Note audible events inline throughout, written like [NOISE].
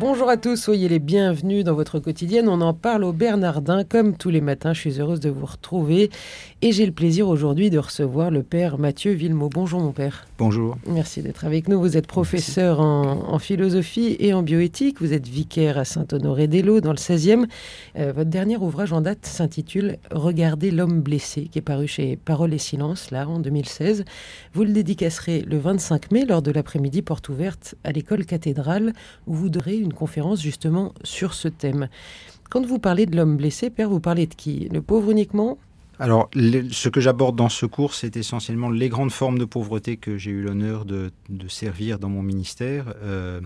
Bonjour à tous, soyez les bienvenus dans votre quotidienne. On en parle au Bernardin comme tous les matins. Je suis heureuse de vous retrouver et j'ai le plaisir aujourd'hui de recevoir le père Mathieu Villemot. Bonjour mon père. Bonjour. Merci d'être avec nous. Vous êtes professeur en, en, philosophie et en bioéthique. Vous êtes vicaire à Saint-Honoré-des-Laux dans le 16e. Euh, votre dernier ouvrage en date s'intitule Regardez l'homme blessé qui est paru chez Parole et Silence là en 2016. Vous le dédicacerez le 25 mai lors de l'après-midi porte ouverte à l'école cathédrale où vous donnerez une conférence justement sur ce thème. Quand vous parlez de l'homme blessé, Père, vous parlez de qui? Le pauvre uniquement? Alors, ce que j'aborde dans ce cours, c'est essentiellement les grandes formes de pauvreté que j'ai eu l'honneur de, servir dans mon ministère. Euh,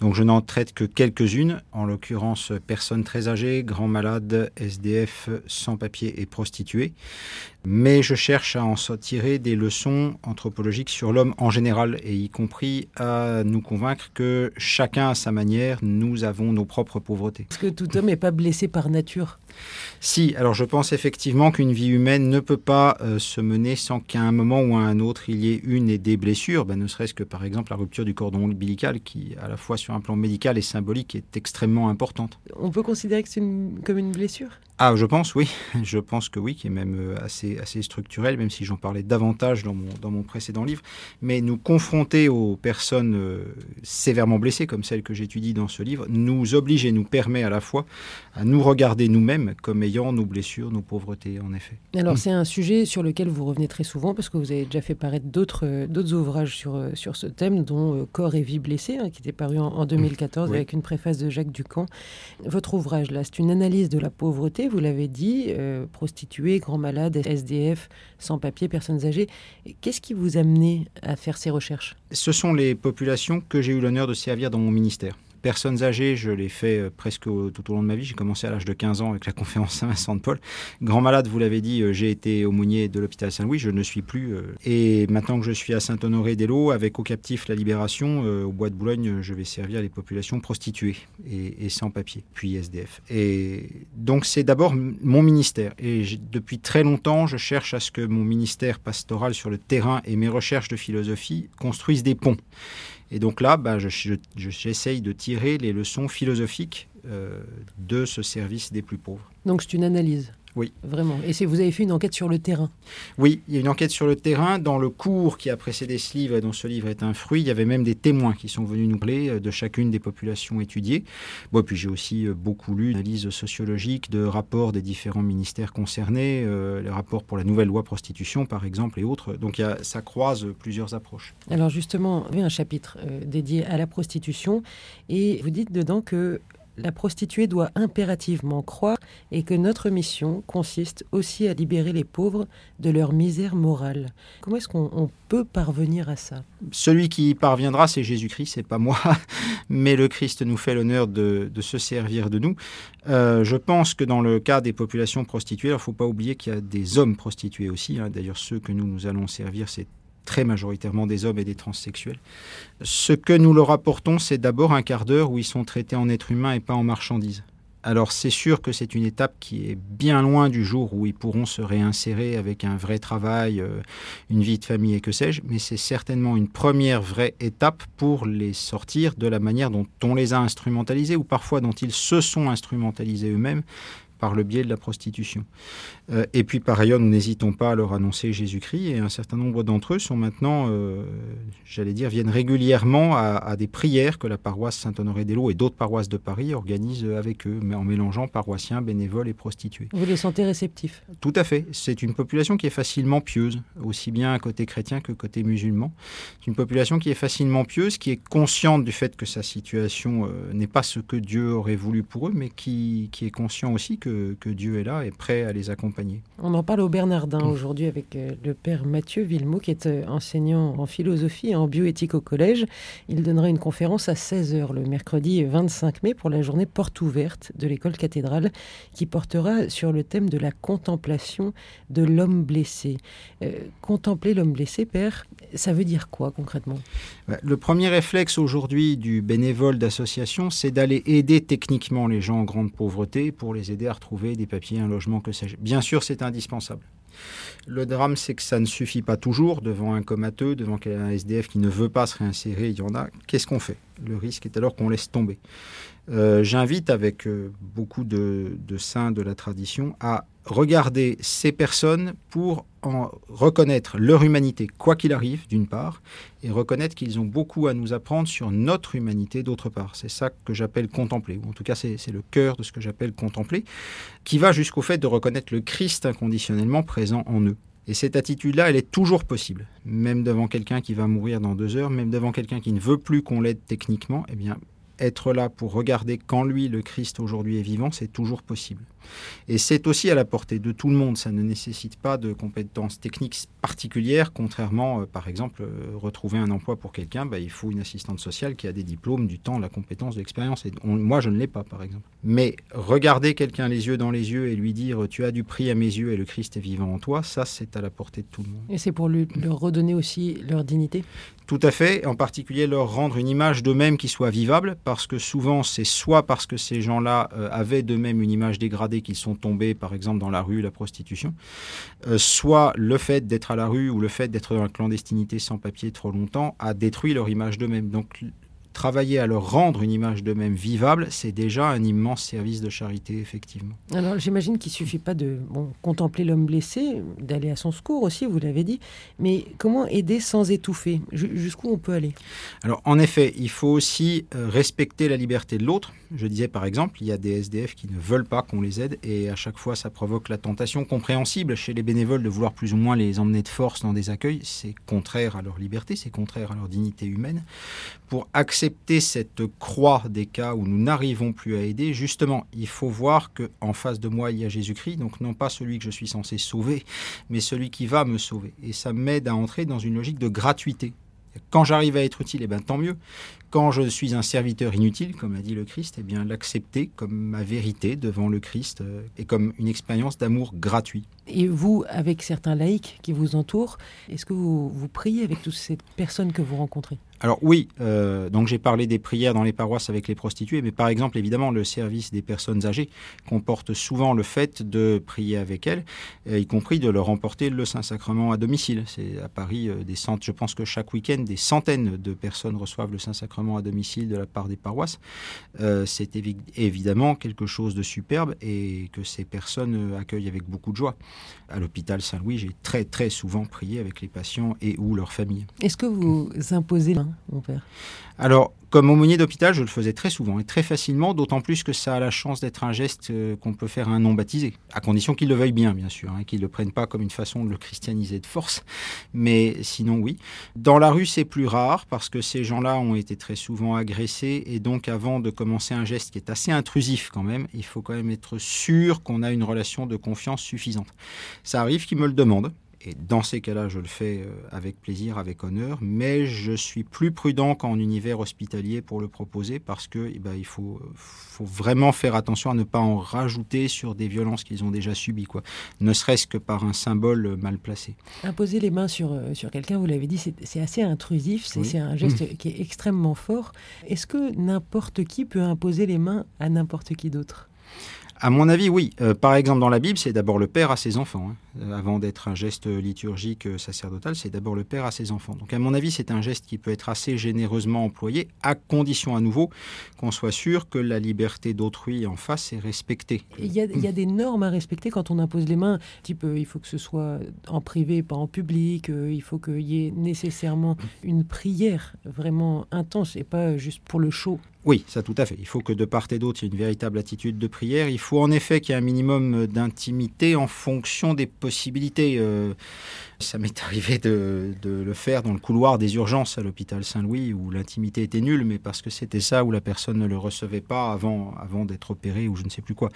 donc, je n'en traite que quelques-unes, en l'occurrence personnes très âgées, grands malades, SDF, sans-papiers et prostituées. Mais je cherche à en tirer des leçons anthropologiques sur l'homme en général, et y compris à nous convaincre que chacun à sa manière, nous avons nos propres pauvretés. Est-ce que tout homme n'est pas blessé par nature? Si, alors je pense effectivement qu'une vie humaine ne peut pas euh, se mener sans qu'à un moment ou à un autre il y ait une et des blessures, ben, ne serait-ce que par exemple la rupture du cordon ombilical qui, à la fois sur un plan médical et symbolique, est extrêmement importante. On peut considérer que c'est comme une blessure? Ah, je pense, oui. [LAUGHS] Je pense que oui, qui est même euh, assez, assez structurel, même si j'en parlais davantage dans mon, dans mon précédent livre. Mais nous confronter aux personnes euh, sévèrement blessées, comme celles que j'étudie dans ce livre, nous oblige et nous permet à la fois à nous regarder nous-mêmes comme ayant nos blessures, nos pauvretés, en effet. Alors, c'est un sujet sur lequel vous revenez très souvent, parce que vous avez déjà fait paraître d'autres, euh, d'autres ouvrages sur, sur ce thème, dont Corps et vie blessée, hein, qui était paru en, 2014 avec une préface de Jacques Ducamp. Votre ouvrage, là, c'est une analyse de la pauvreté vous l'avez dit, euh, prostituées, grands malades, SDF, sans-papier, personnes âgées. Qu'est-ce qui vous a amené à faire ces recherches? Ce sont les populations que j'ai eu l'honneur de servir dans mon ministère. Personnes âgées, je l'ai fait euh, presque tout au long de ma vie. J'ai commencé à l'âge de 15 ans avec la [LAUGHS] conférence Saint-Vincent de Paul. Grand malade, vous l'avez dit, euh, j'ai été aumônier de l'hôpital Saint-Louis, je ne suis plus. Euh, et maintenant que je suis à Saint-Honoré-des-Laux, avec au captif la Libération, au bois de Boulogne, je vais servir les populations prostituées et, sans papier, puis SDF. Et donc c'est d'abord mon ministère. Et depuis très longtemps, je cherche à ce que mon ministère pastoral sur le terrain et mes recherches de philosophie construisent des ponts. Et donc là, bah, j'essaye de tirer les leçons philosophiques euh, de ce service des plus pauvres. Donc c'est une analyse oui. Vraiment. Et vous avez fait une enquête sur le terrain Oui, il y a une enquête sur le terrain. Dans le cours qui a précédé ce livre, et dont ce livre est un fruit, il y avait même des témoins qui sont venus nous parler euh, de chacune des populations étudiées. Bon, puis j'ai aussi euh, beaucoup lu d'analyses sociologiques, de rapports des différents ministères concernés, euh, les rapports pour la nouvelle loi prostitution, par exemple, et autres. Donc il ça croise plusieurs approches. Alors justement, vous avez un chapitre dédié à la prostitution, et vous dites dedans que la prostituée doit impérativement croire et que notre mission consiste aussi à libérer les pauvres de leur misère morale. Comment est-ce qu'on peut parvenir à ça? Celui qui y parviendra, c'est Jésus-Christ, c'est pas moi, [LAUGHS] mais le Christ nous fait l'honneur de, se servir de nous. Euh, je pense que dans le cas des populations prostituées, il ne faut pas oublier qu'il y a des hommes prostitués aussi. Hein. D'ailleurs, ceux que nous nous allons servir, c'est très majoritairement des hommes et des transsexuels. Ce que nous leur apportons, c'est d'abord un quart d'heure où ils sont traités en êtres humains et pas en marchandises. Alors c'est sûr que c'est une étape qui est bien loin du jour où ils pourront se réinsérer avec un vrai travail, euh, une vie de famille et que sais-je, mais c'est certainement une première vraie étape pour les sortir de la manière dont on les a instrumentalisés ou parfois dont ils se sont instrumentalisés eux-mêmes par le biais de la prostitution. Euh, et puis par ailleurs, nous n'hésitons pas à leur annoncer Jésus-Christ et un certain nombre d'entre eux sont maintenant, euh, j'allais dire, viennent régulièrement à, des prières que la paroisse Saint-Honoré-des-Laux et d'autres paroisses de Paris organisent avec eux, mais en mélangeant paroissiens, bénévoles et prostituées. Vous les sentez réceptifs? Tout à fait. C'est une population qui est facilement pieuse, aussi bien côté chrétien que côté musulman. C'est une population qui est facilement pieuse, qui est consciente du fait que sa situation euh, n'est pas ce que Dieu aurait voulu pour eux, mais qui, qui est conscient aussi que que, Dieu est là et prêt à les accompagner. On en parle au Bernardin mmh. aujourd'hui avec euh, le père Mathieu Villemot, qui est euh, enseignant en philosophie et en bioéthique au collège. Il donnera une conférence à 16h le mercredi 25 mai pour la journée porte ouverte de l'école cathédrale, qui portera sur le thème de la contemplation de l'homme blessé. Euh, contempler l'homme blessé, père, ça veut dire quoi concrètement? Le premier réflexe aujourd'hui du bénévole d'association, c'est d'aller aider techniquement les gens en grande pauvreté pour les aider à retrouver des papiers, un logement, que sais-je. Bien sûr, c'est indispensable. Le drame, c'est que ça ne suffit pas toujours devant un comateux, devant un SDF qui ne veut pas se réinsérer, il y en a. Qu'est-ce qu'on fait? Le risque est alors qu'on laisse tomber. Euh, j'invite avec euh, beaucoup de, saints de la tradition à regarder ces personnes pour reconnaître leur humanité, quoi qu'il arrive, d'une part, et reconnaître qu'ils ont beaucoup à nous apprendre sur notre humanité, d'autre part. C'est ça que j'appelle contempler, ou en tout cas c'est le cœur de ce que j'appelle contempler, qui va jusqu'au fait de reconnaître le Christ inconditionnellement présent en eux. Et cette attitude-là, elle est toujours possible. Même devant quelqu'un qui va mourir dans deux heures, même devant quelqu'un qui ne veut plus qu'on l'aide techniquement, eh bien, être là pour regarder quand lui, le Christ aujourd'hui est vivant, c'est toujours possible. Et c'est aussi à la portée de tout le monde, ça ne nécessite pas de compétences techniques particulières, contrairement, euh, par exemple, euh, retrouver un emploi pour quelqu'un, bah, il faut une assistante sociale qui a des diplômes, du temps, la compétence, l'expérience. Et moi, je ne l'ai pas, par exemple. Mais regarder quelqu'un les yeux dans les yeux et lui dire tu as du prix à mes yeux et le Christ est vivant en toi, ça, c'est à la portée de tout le monde. Et c'est pour lui, leur redonner aussi leur dignité? Tout à fait, en particulier leur rendre une image d'eux-mêmes qui soit vivable, parce que souvent c'est soit parce que ces gens-là euh, avaient d'eux-mêmes une image dégradée qu'ils sont tombés, par exemple dans la rue, la prostitution, euh, soit le fait d'être à la rue ou le fait d'être dans la clandestinité sans papier trop longtemps a détruit leur image d'eux-mêmes. Donc travailler à leur rendre une image d'eux-mêmes vivable, c'est déjà un immense service de charité, effectivement. Alors j'imagine qu'il ne suffit pas de contempler l'homme blessé, d'aller à son secours aussi, vous l'avez dit, mais comment aider sans étouffer? Jusqu'où on peut aller? Alors en effet, il faut aussi euh, respecter la liberté de l'autre. Je disais par exemple, il y a des SDF qui ne veulent pas qu'on les aide et à chaque fois ça provoque la tentation compréhensible chez les bénévoles de vouloir plus ou moins les emmener de force dans des accueils. C'est contraire à leur liberté, c'est contraire à leur dignité humaine. Pour accepter cette croix des cas où nous n'arrivons plus à aider, justement, il faut voir que en face de moi il y a Jésus-Christ, donc non pas celui que je suis censé sauver, mais celui qui va me sauver. Et ça m'aide à entrer dans une logique de gratuité. Quand j'arrive à être utile, eh ben, tant mieux. Quand je suis un serviteur inutile, comme a dit le Christ, eh bien l'accepter comme ma vérité devant le Christ euh, et comme une expérience d'amour gratuit. Et vous, avec certains laïcs qui vous entourent, est-ce que vous, vous priez avec toutes ces personnes que vous rencontrez? Alors oui, euh, donc j'ai parlé des prières dans les paroisses avec les prostituées, mais par exemple, évidemment, le service des personnes âgées comporte souvent le fait de prier avec elles, euh, y compris de leur emporter le Saint-Sacrement à domicile. C'est à Paris des centres, je pense que chaque week-end, des centaines de personnes reçoivent le Saint-Sacrement à domicile de la part des paroisses, euh, c'est évidemment quelque chose de superbe et que ces personnes euh, accueillent avec beaucoup de joie. À l'hôpital Saint-Louis, j'ai très très souvent prié avec les patients et ou leurs familles. Est-ce que vous imposez main, mon père? Alors, comme aumônier d'hôpital, je le faisais très souvent et très facilement, d'autant plus que ça a la chance d'être un geste euh, qu'on peut faire à un non baptisé, à condition qu'il le veuille bien, bien sûr, hein, qu'il ne le prenne pas comme une façon de le christianiser de force, mais sinon oui. Dans la rue, c'est plus rare parce que ces gens-là ont été très souvent agressés et donc avant de commencer un geste qui est assez intrusif quand même, il faut quand même être sûr qu'on a une relation de confiance suffisante. Ça arrive qu'ils me le demandent, et dans ces cas-là, je le fais euh, avec plaisir, avec honneur, mais je suis plus prudent qu'en univers hospitalier pour le proposer parce que eh ben, il faut, faut, vraiment faire attention à ne pas en rajouter sur des violences qu'ils ont déjà subies, quoi. ne serait-ce que par un symbole mal placé. Imposer les mains sur, euh, sur quelqu'un, vous l'avez dit, c'est assez intrusif, c'est un geste mmh. qui est extrêmement fort. Est-ce que n'importe qui peut imposer les mains à n'importe qui d'autre? À mon avis, oui. Euh, par exemple, dans la Bible, c'est d'abord le père à ses enfants. Hein. Euh, avant d'être un geste liturgique euh, sacerdotal, c'est d'abord le père à ses enfants. Donc, à mon avis, c'est un geste qui peut être assez généreusement employé, à condition à nouveau qu'on soit sûr que la liberté d'autrui en face est respectée. Il y, a, des normes à respecter quand on impose les mains. Type, il faut que ce soit en privé, pas en public. il faut qu'il y ait nécessairement une prière vraiment intense et pas juste pour le show. Oui, ça tout à fait. Il faut que de part et d'autre, il y ait une véritable attitude de prière. Il faut en effet qu'il y ait un minimum d'intimité en fonction des possibilités. Euh, ça m'est [LAUGHS] arrivé de, le faire dans le couloir des urgences à l'hôpital Saint-Louis, où l'intimité était nulle, mais parce que c'était ça, où la personne ne le recevait pas avant, avant d'être opérée ou je ne sais plus quoi.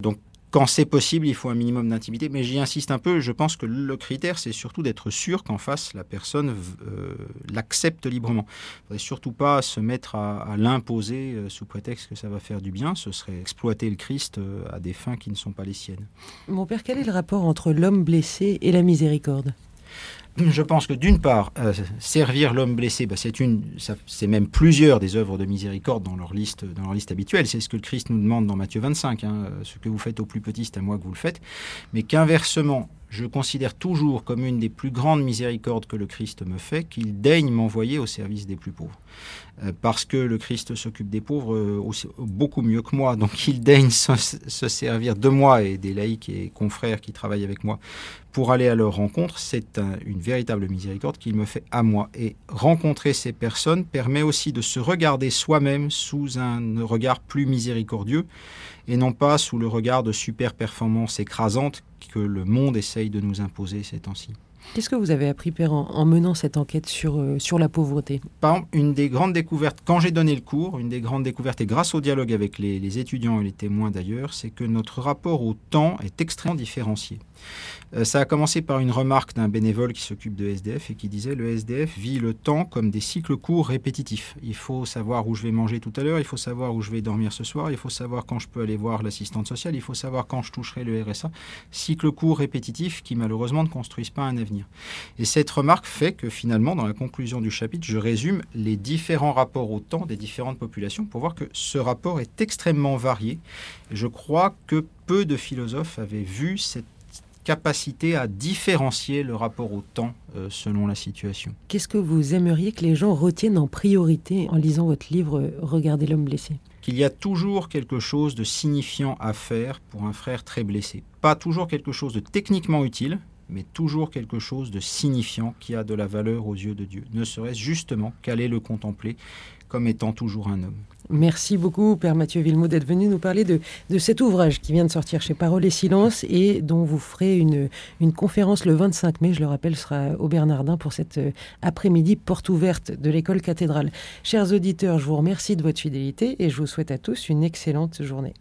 Donc quand c'est possible, il faut un minimum d'intimité, mais j'y insiste un peu. Je pense que le critère, c'est surtout d'être sûr qu'en face, la personne euh, l'accepte librement. Il ne faudrait surtout pas se mettre à, l'imposer euh, sous prétexte que ça va faire du bien. Ce serait exploiter le Christ euh, à des fins qui ne sont pas les siennes. Mon père, quel est le rapport entre l'homme blessé et la miséricorde? Je pense que d'une part, euh, servir l'homme blessé, bah, c'est une, c'est même plusieurs des œuvres de miséricorde dans leur liste, dans leur liste habituelle. C'est ce que le Christ nous demande dans Matthieu 25. Hein, euh, ce que vous faites au plus petit, c'est à moi que vous le faites. Mais qu'inversement, je considère toujours comme une des plus grandes miséricordes que le Christ me fait qu'il daigne m'envoyer au service des plus pauvres. Euh, parce que le Christ s'occupe des pauvres beaucoup mieux que moi, donc il daigne se, servir de moi et des laïcs et confrères qui travaillent avec moi pour aller à leur rencontre, c'est une véritable miséricorde qu'il me fait à moi. Et rencontrer ces personnes permet aussi de se regarder soi-même sous un regard plus miséricordieux et non pas sous le regard de super performances écrasantes que le monde essaye de nous imposer ces temps-ci. Qu'est-ce que vous avez appris, Père, en, menant cette enquête sur, euh, sur la pauvreté? Par exemple, une des grandes découvertes, quand j'ai donné le cours, une des grandes découvertes, et grâce au dialogue avec les, étudiants et les témoins d'ailleurs, c'est que notre rapport au temps est extrêmement différencié. Euh, ça a commencé par une remarque d'un bénévole qui s'occupe de SDF et qui disait le SDF vit le temps comme des cycles courts répétitifs. Il faut savoir où je vais manger tout à l'heure, il faut savoir où je vais dormir ce soir, il faut savoir quand je peux aller voir l'assistante sociale, il faut savoir quand je toucherai le RSA. Cycles courts répétitifs qui malheureusement ne construisent pas un avenir. Et cette remarque fait que finalement, dans la conclusion du chapitre, je résume les différents rapports au temps des différentes populations pour voir que ce rapport est extrêmement varié. je crois que peu de philosophes avaient vu cette capacité à différencier le rapport au temps euh, selon la situation. Qu'est-ce que vous aimeriez que les gens retiennent en priorité en lisant votre livre euh, Regardez l'homme blessé? Qu'il y a toujours quelque chose de signifiant à faire pour un frère très blessé. Pas toujours quelque chose de techniquement utile, mais toujours quelque chose de signifiant qui a de la valeur aux yeux de Dieu. Ne serait-ce justement qu'aller le contempler comme étant toujours un homme. Merci beaucoup, Père Mathieu Villemot, d'être venu nous parler de, de, cet ouvrage qui vient de sortir chez Parole et Silence et dont vous ferez une, une conférence le 25 mai, je le rappelle, sera au Bernardin pour cette euh, après-midi porte ouverte de l'école cathédrale. Chers auditeurs, je vous remercie de votre fidélité et je vous souhaite à tous une excellente journée.